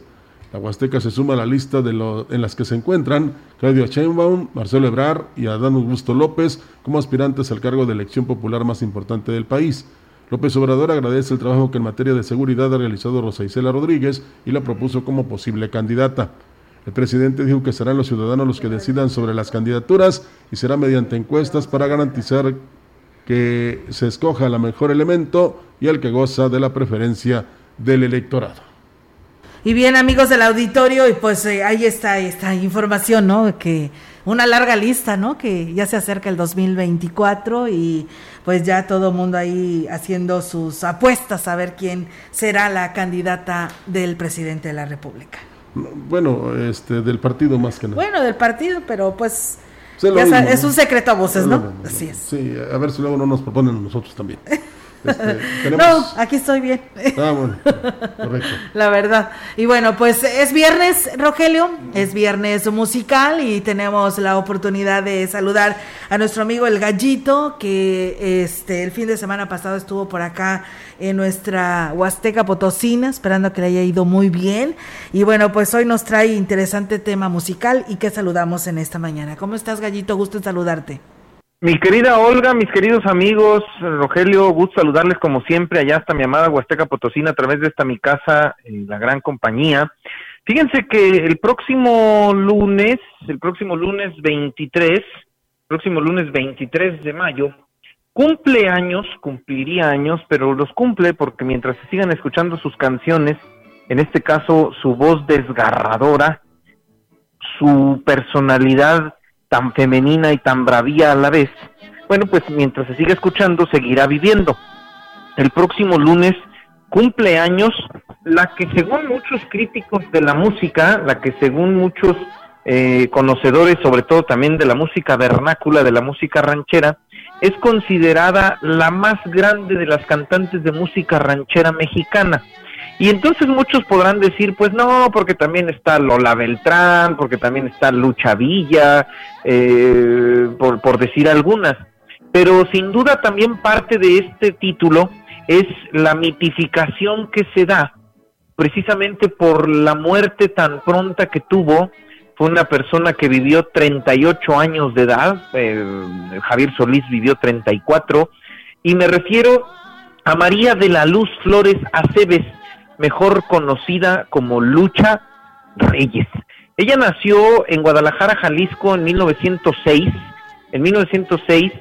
La Huasteca se suma a la lista de lo- en las que se encuentran Claudia Sheinbaum, Marcelo Ebrard y Adán Augusto López como aspirantes al cargo de elección popular más importante del país. López Obrador agradece el trabajo que en materia de seguridad ha realizado Rosa Isela Rodríguez y la propuso como posible candidata. El presidente dijo que serán los ciudadanos los que decidan sobre las candidaturas y será mediante encuestas para garantizar que se escoja la mejor elemento y el que goza de la preferencia del electorado. Y bien, amigos del auditorio, y pues eh, ahí está esta información, ¿no? Que una larga lista, ¿no? Que ya se acerca el 2024 y pues ya todo el mundo ahí haciendo sus apuestas a ver quién será la candidata del presidente de la República. Bueno, este del partido más que nada. Bueno, del partido, pero pues ya mismo, es un secreto a voces, Es ¿no? mismo, Así es. Sí, a ver si luego no nos proponen nosotros también. Este, no, aquí estoy bien. Ah, bueno. Correcto. La verdad. Y bueno, pues es viernes, Rogelio, es viernes musical y tenemos la oportunidad de saludar a nuestro amigo El Gallito, que este el fin de semana pasado estuvo por acá en nuestra Huasteca Potosina, esperando que le haya ido muy bien. Y bueno, pues hoy nos trae interesante tema musical y que saludamos en esta mañana. ¿Cómo estás, Gallito? Gusto en saludarte. Mi querida Olga, mis queridos amigos, Rogelio, gusto saludarles como siempre allá hasta mi amada Huasteca Potosina a través de esta mi casa, la gran compañía. Fíjense que el próximo lunes, el próximo lunes 23, próximo lunes 23 de mayo, cumple años, cumpliría años, pero los cumple porque mientras se sigan escuchando sus canciones, en este caso su voz desgarradora, su personalidad tan femenina y tan bravía a la vez, bueno, pues mientras se siga escuchando, seguirá viviendo. El próximo lunes cumple años la que según muchos críticos de la música, la que según muchos eh, conocedores, sobre todo también de la música vernácula, de la música ranchera, es considerada la más grande de las cantantes de música ranchera mexicana. Y entonces muchos podrán decir, pues no, porque también está Lola Beltrán, porque también está Lucha Villa, eh, por, por decir algunas. Pero sin duda también parte de este título es la mitificación que se da precisamente por la muerte tan pronta que tuvo. Fue una persona que vivió 38 años de edad, eh, Javier Solís vivió 34, y me refiero a María de la Luz Flores Aceves, mejor conocida como Lucha Reyes. Ella nació en Guadalajara, Jalisco en 1906, en 1906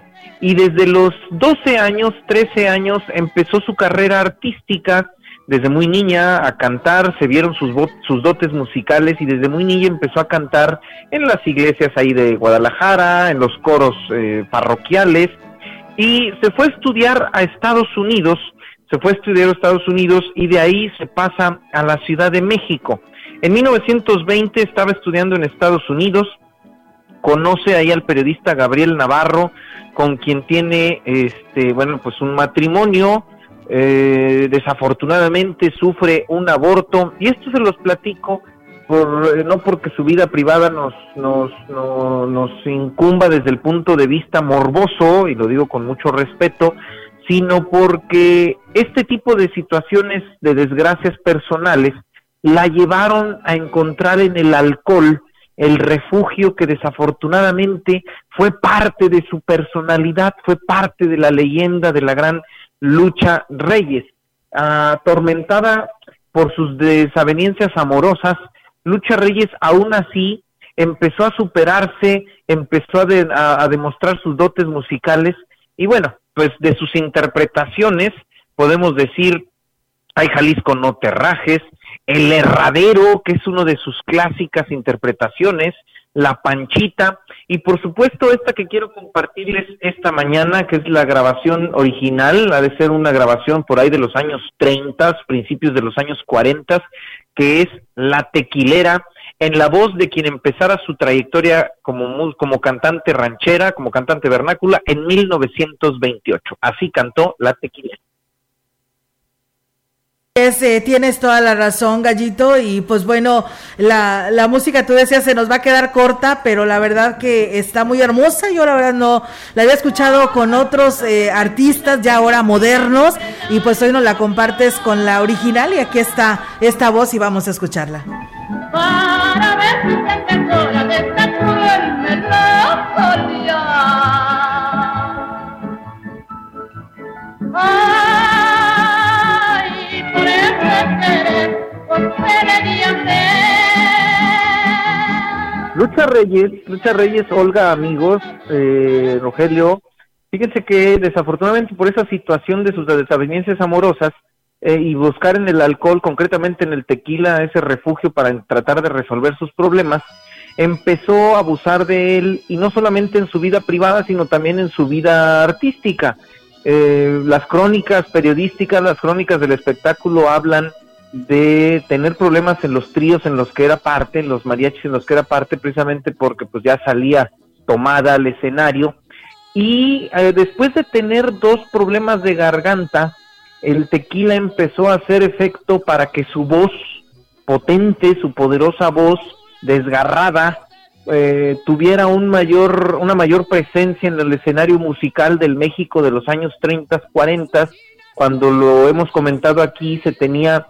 y desde los 12 años, 13 años empezó su carrera artística desde muy niña a cantar, se vieron sus, sus dotes musicales y desde muy niña empezó a cantar en las iglesias ahí de Guadalajara, en los coros eh, parroquiales y se fue a estudiar a Estados Unidos se fue a estudiar a Estados Unidos y de ahí se pasa a la Ciudad de México. En 1920 estaba estudiando en Estados Unidos, conoce ahí al periodista Gabriel Navarro, con quien tiene, este, bueno, pues un matrimonio, eh, desafortunadamente sufre un aborto, y esto se los platico por, eh, no porque su vida privada nos, nos, nos incumba desde el punto de vista morboso, y lo digo con mucho respeto, sino porque este tipo de situaciones de desgracias personales la llevaron a encontrar en el alcohol el refugio que desafortunadamente fue parte de su personalidad, fue parte de la leyenda de la gran lucha Reyes. Atormentada por sus desavenencias amorosas, Lucha Reyes aún así empezó a superarse, empezó a, a demostrar sus dotes musicales y bueno, pues de sus interpretaciones podemos decir hay Jalisco no te rajes, El Herradero, que es una de sus clásicas interpretaciones, La Panchita, y por supuesto esta que quiero compartirles esta mañana, que es la grabación original, ha de ser una grabación por ahí de los años 30, principios de los años 40, que es La Tequilera, en la voz de quien empezara su trayectoria como, como cantante ranchera, como cantante vernácula, en 1928. Así cantó La Tequila. Eh, tienes toda la razón, Gallito, y pues bueno, la, la, música, tú decías, se nos va a quedar corta, pero la verdad que está muy hermosa, yo la verdad no la había escuchado con otros eh, artistas ya ahora modernos, y pues hoy nos la compartes con la original, y aquí está esta voz y vamos a escucharla para ver si se mejora de esta cruel melancolía. Lucha Reyes, Lucha Reyes, Olga, amigos, eh, Rogelio, fíjense que desafortunadamente por esa situación de sus desavenencias amorosas, eh, y buscar en el alcohol, concretamente en el tequila, ese refugio para tratar de resolver sus problemas, empezó a abusar de él y no solamente en su vida privada, sino también en su vida artística. Eh, las crónicas periodísticas, las crónicas del espectáculo hablan de tener problemas en los tríos en los que era parte, en los mariachis en los que era parte, precisamente porque pues ya salía tomada al escenario. Y eh, después de tener dos problemas de garganta, el tequila empezó a hacer efecto para que su voz potente, su poderosa voz desgarrada, eh, tuviera un mayor, una mayor presencia en el escenario musical del México de los años 30, 40, cuando lo hemos comentado aquí, se tenía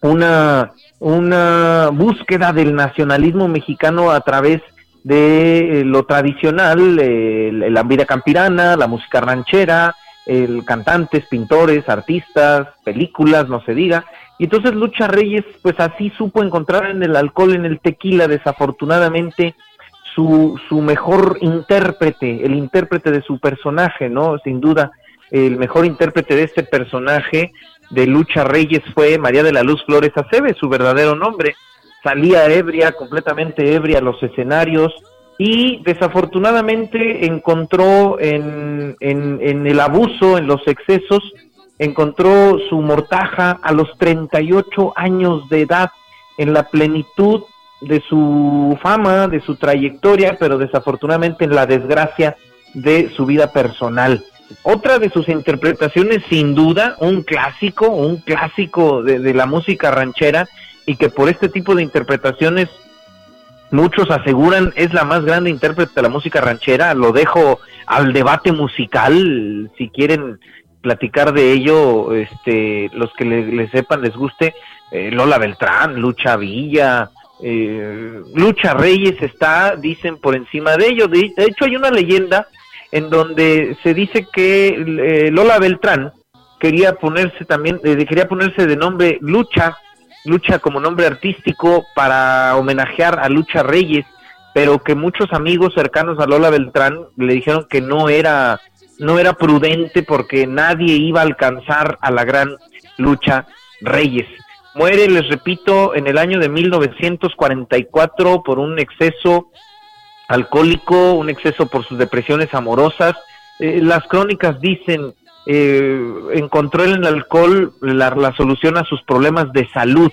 una, una búsqueda del nacionalismo mexicano a través de eh, lo tradicional, la vida campirana, la música ranchera, el cantantes, pintores, artistas, películas, no se diga. Y entonces Lucha Reyes, pues así supo encontrar en el alcohol, en el tequila, desafortunadamente, su, su mejor intérprete, el intérprete de su personaje, ¿no? Sin duda, el mejor intérprete de este personaje de Lucha Reyes fue María de la Luz Flores Acebe, su verdadero nombre. Salía ebria, completamente ebria a los escenarios, y desafortunadamente encontró en, en, el abuso, en los excesos, encontró su mortaja a los 38 años de edad, en la plenitud de su fama, de su trayectoria, pero desafortunadamente en la desgracia de su vida personal. Otra de sus interpretaciones, sin duda, un clásico, un clásico de, de la música ranchera, y que por este tipo de interpretaciones muchos aseguran es la más grande intérprete de la música ranchera. Lo dejo al debate musical, si quieren platicar de ello, este, los que le, sepan les guste, eh, Lola Beltrán, Lucha Villa, eh, Lucha Reyes está, dicen, por encima de ello. De, hecho, hay una leyenda en donde se dice que eh, Lola Beltrán quería ponerse también, quería ponerse de nombre Lucha Lucha como nombre artístico para homenajear a Lucha Reyes, pero que muchos amigos cercanos a Lola Beltrán le dijeron que no era no era prudente porque nadie iba a alcanzar a la gran Lucha Reyes. Muere, les repito, en el año de 1944 por un exceso alcohólico, un exceso por sus depresiones amorosas. Eh, las crónicas dicen eh, encontró en el alcohol la, solución a sus problemas de salud.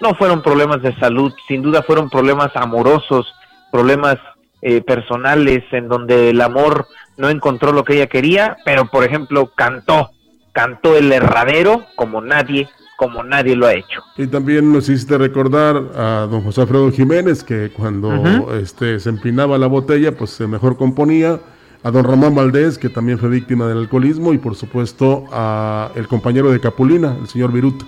No fueron problemas de salud, sin duda fueron problemas amorosos, problemas eh, personales en donde el amor no encontró lo que ella quería, pero por ejemplo cantó, cantó el herradero como nadie como nadie lo ha hecho. Y también nos hiciste recordar a don José Alfredo Jiménez que cuando este se empinaba la botella, pues se mejor componía a don Ramón Valdés, que también fue víctima del alcoholismo, y por supuesto a el compañero de Capulina, el señor Viruta.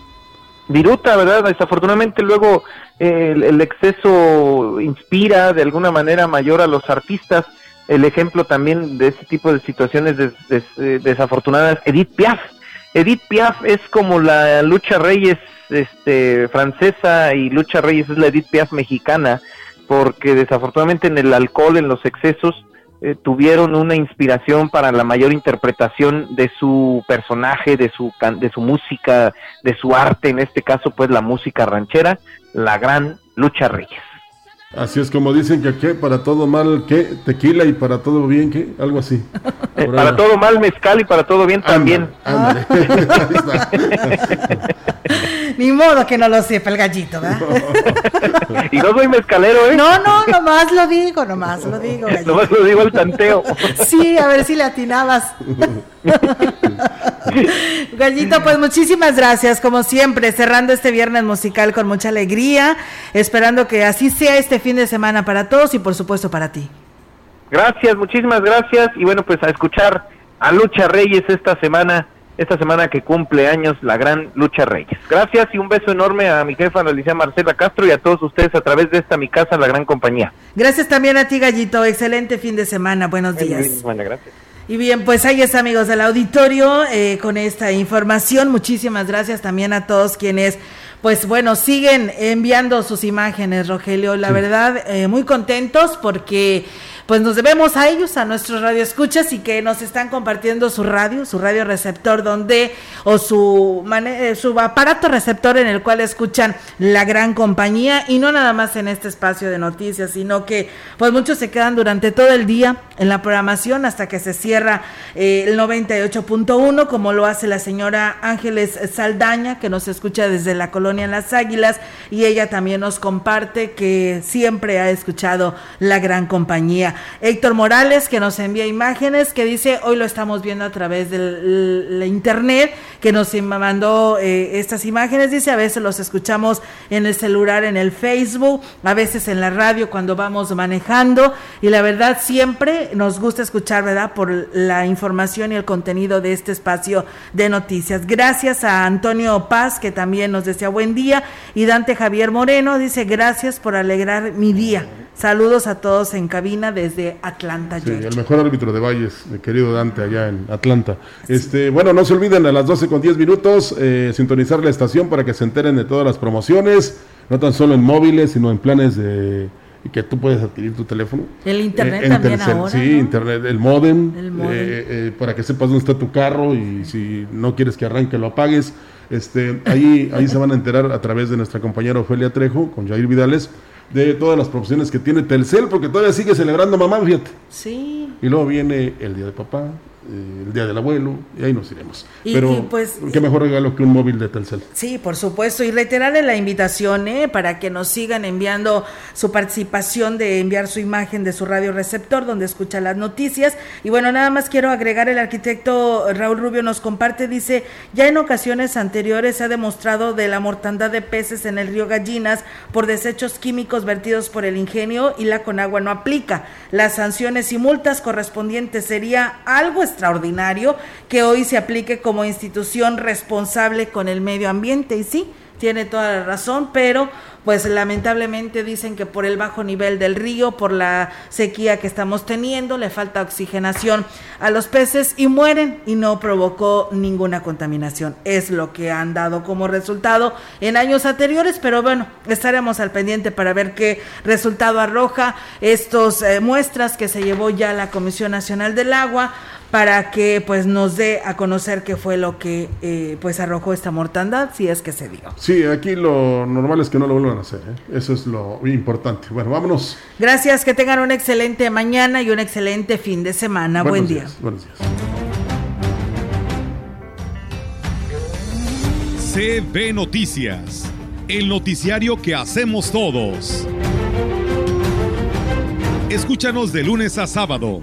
Viruta, ¿verdad? Desafortunadamente luego el, exceso inspira de alguna manera mayor a los artistas. El ejemplo también de este tipo de situaciones eh, desafortunadas, Edith Piaf. Edith Piaf es como la Lucha Reyes este, francesa y Lucha Reyes es la Edith Piaf mexicana, porque desafortunadamente en el alcohol, en los excesos, eh, tuvieron una inspiración para la mayor interpretación de su personaje, de su, de su música, de su arte, en este caso pues la música ranchera, la gran Lucha Reyes. Así es como dicen que ¿qué? para todo mal, ¿qué? Tequila y para todo bien, ¿qué? Algo así. Eh, para todo mal, mezcal y para todo bien también. Ni modo que no lo sepa el gallito, ¿verdad? y no soy mezcalero, ¿eh? No, no, nomás lo digo, nomás lo digo. Gallito. Nomás lo digo al tanteo. sí, a ver si le atinabas. Gallito, pues muchísimas gracias, como siempre, cerrando este viernes musical con mucha alegría, esperando que así sea este fin de semana para todos y por supuesto para ti. Gracias, muchísimas gracias y bueno, pues a escuchar a Lucha Reyes esta semana esta semana que cumple años la gran Lucha Reyes. Gracias y un beso enorme a mi jefa, Alicia Marcela Castro, y a todos ustedes a través de esta mi casa, la gran compañía. Gracias también a ti, Gallito. Excelente fin de semana. Buenos días. Bueno, gracias. Y bien, pues ahí es amigos del auditorio eh, con esta información. Muchísimas gracias también a todos quienes, pues bueno, siguen enviando sus imágenes, Rogelio. La verdad, eh, muy contentos porque pues nos debemos a ellos, a nuestros radioescuchas y que nos están compartiendo su radio, su radio receptor donde o su eh, su aparato receptor en el cual escuchan la gran compañía y no nada más en este espacio de noticias, sino que pues muchos se quedan durante todo el día en la programación hasta que se cierra eh, el 98.1 como lo hace la señora Ángeles Saldaña que nos escucha desde la colonia Las Águilas y ella también nos comparte que siempre ha escuchado la gran compañía. Héctor Morales, que nos envía imágenes, que dice, hoy lo estamos viendo a través del internet, que nos mandó eh, estas imágenes, dice, a veces los escuchamos en el celular, en el Facebook, a veces en la radio cuando vamos manejando, y la verdad siempre nos gusta escuchar, ¿verdad? Por la información y el contenido de este espacio de noticias. Gracias a Antonio Paz, que también nos desea buen día, y Dante Javier Moreno dice, gracias por alegrar mi día. Saludos a todos en cabina desde Atlanta. Sí, el mejor árbitro de Valles, mi querido Dante, allá en Atlanta. Este, bueno, no se olviden a las 12 con 10 minutos eh, sintonizar la estación para que se enteren de todas las promociones, no tan solo en móviles, sino en planes de que tú puedes adquirir tu teléfono. El internet eh, también ahora, Sí, internet, el modem, eh, para que sepas dónde está tu carro y si no quieres que arranque lo apagues. Este, ahí, ahí se van a enterar a través de nuestra compañera Ofelia Trejo con Jair Vidales de todas las profesiones que tiene Telcel, porque todavía sigue celebrando mamá, fíjate. Sí. Y luego viene el día de papá, eh, el día del abuelo, y ahí nos iremos. Pero pues, qué mejor regalo que un móvil de Telcel. Sí, por supuesto, y reiterarle la invitación ¿eh? para que nos sigan enviando su participación de enviar su imagen de su radio receptor donde escucha las noticias. Y bueno, nada más quiero agregar, el arquitecto Raúl Rubio nos comparte, dice, ya en ocasiones anteriores se ha demostrado de la mortandad de peces en el río Gallinas por desechos químicos vertidos por el ingenio y la Conagua no aplica. Las sanciones y multas correspondientes sería algo extraordinario que hoy se aplique como institución responsable con el medio ambiente. Y sí, tiene toda la razón, pero pues lamentablemente dicen que por el bajo nivel del río, por la sequía que estamos teniendo, le falta oxigenación a los peces y mueren y no provocó ninguna contaminación. Es lo que han dado como resultado en años anteriores, pero bueno, estaremos al pendiente para ver qué resultado arroja estos eh, muestras que se llevó ya la Comisión Nacional del Agua para que pues nos dé a conocer qué fue lo que eh, pues arrojó esta mortandad, si es que se dio. Sí, aquí lo normal es que no lo vuelvan a hacer, ¿eh? eso es lo importante. Bueno, vámonos. Gracias, que tengan una excelente mañana y un excelente fin de semana. Buen día. buenos días. CB Noticias, el noticiario que hacemos todos. Escúchanos de lunes a sábado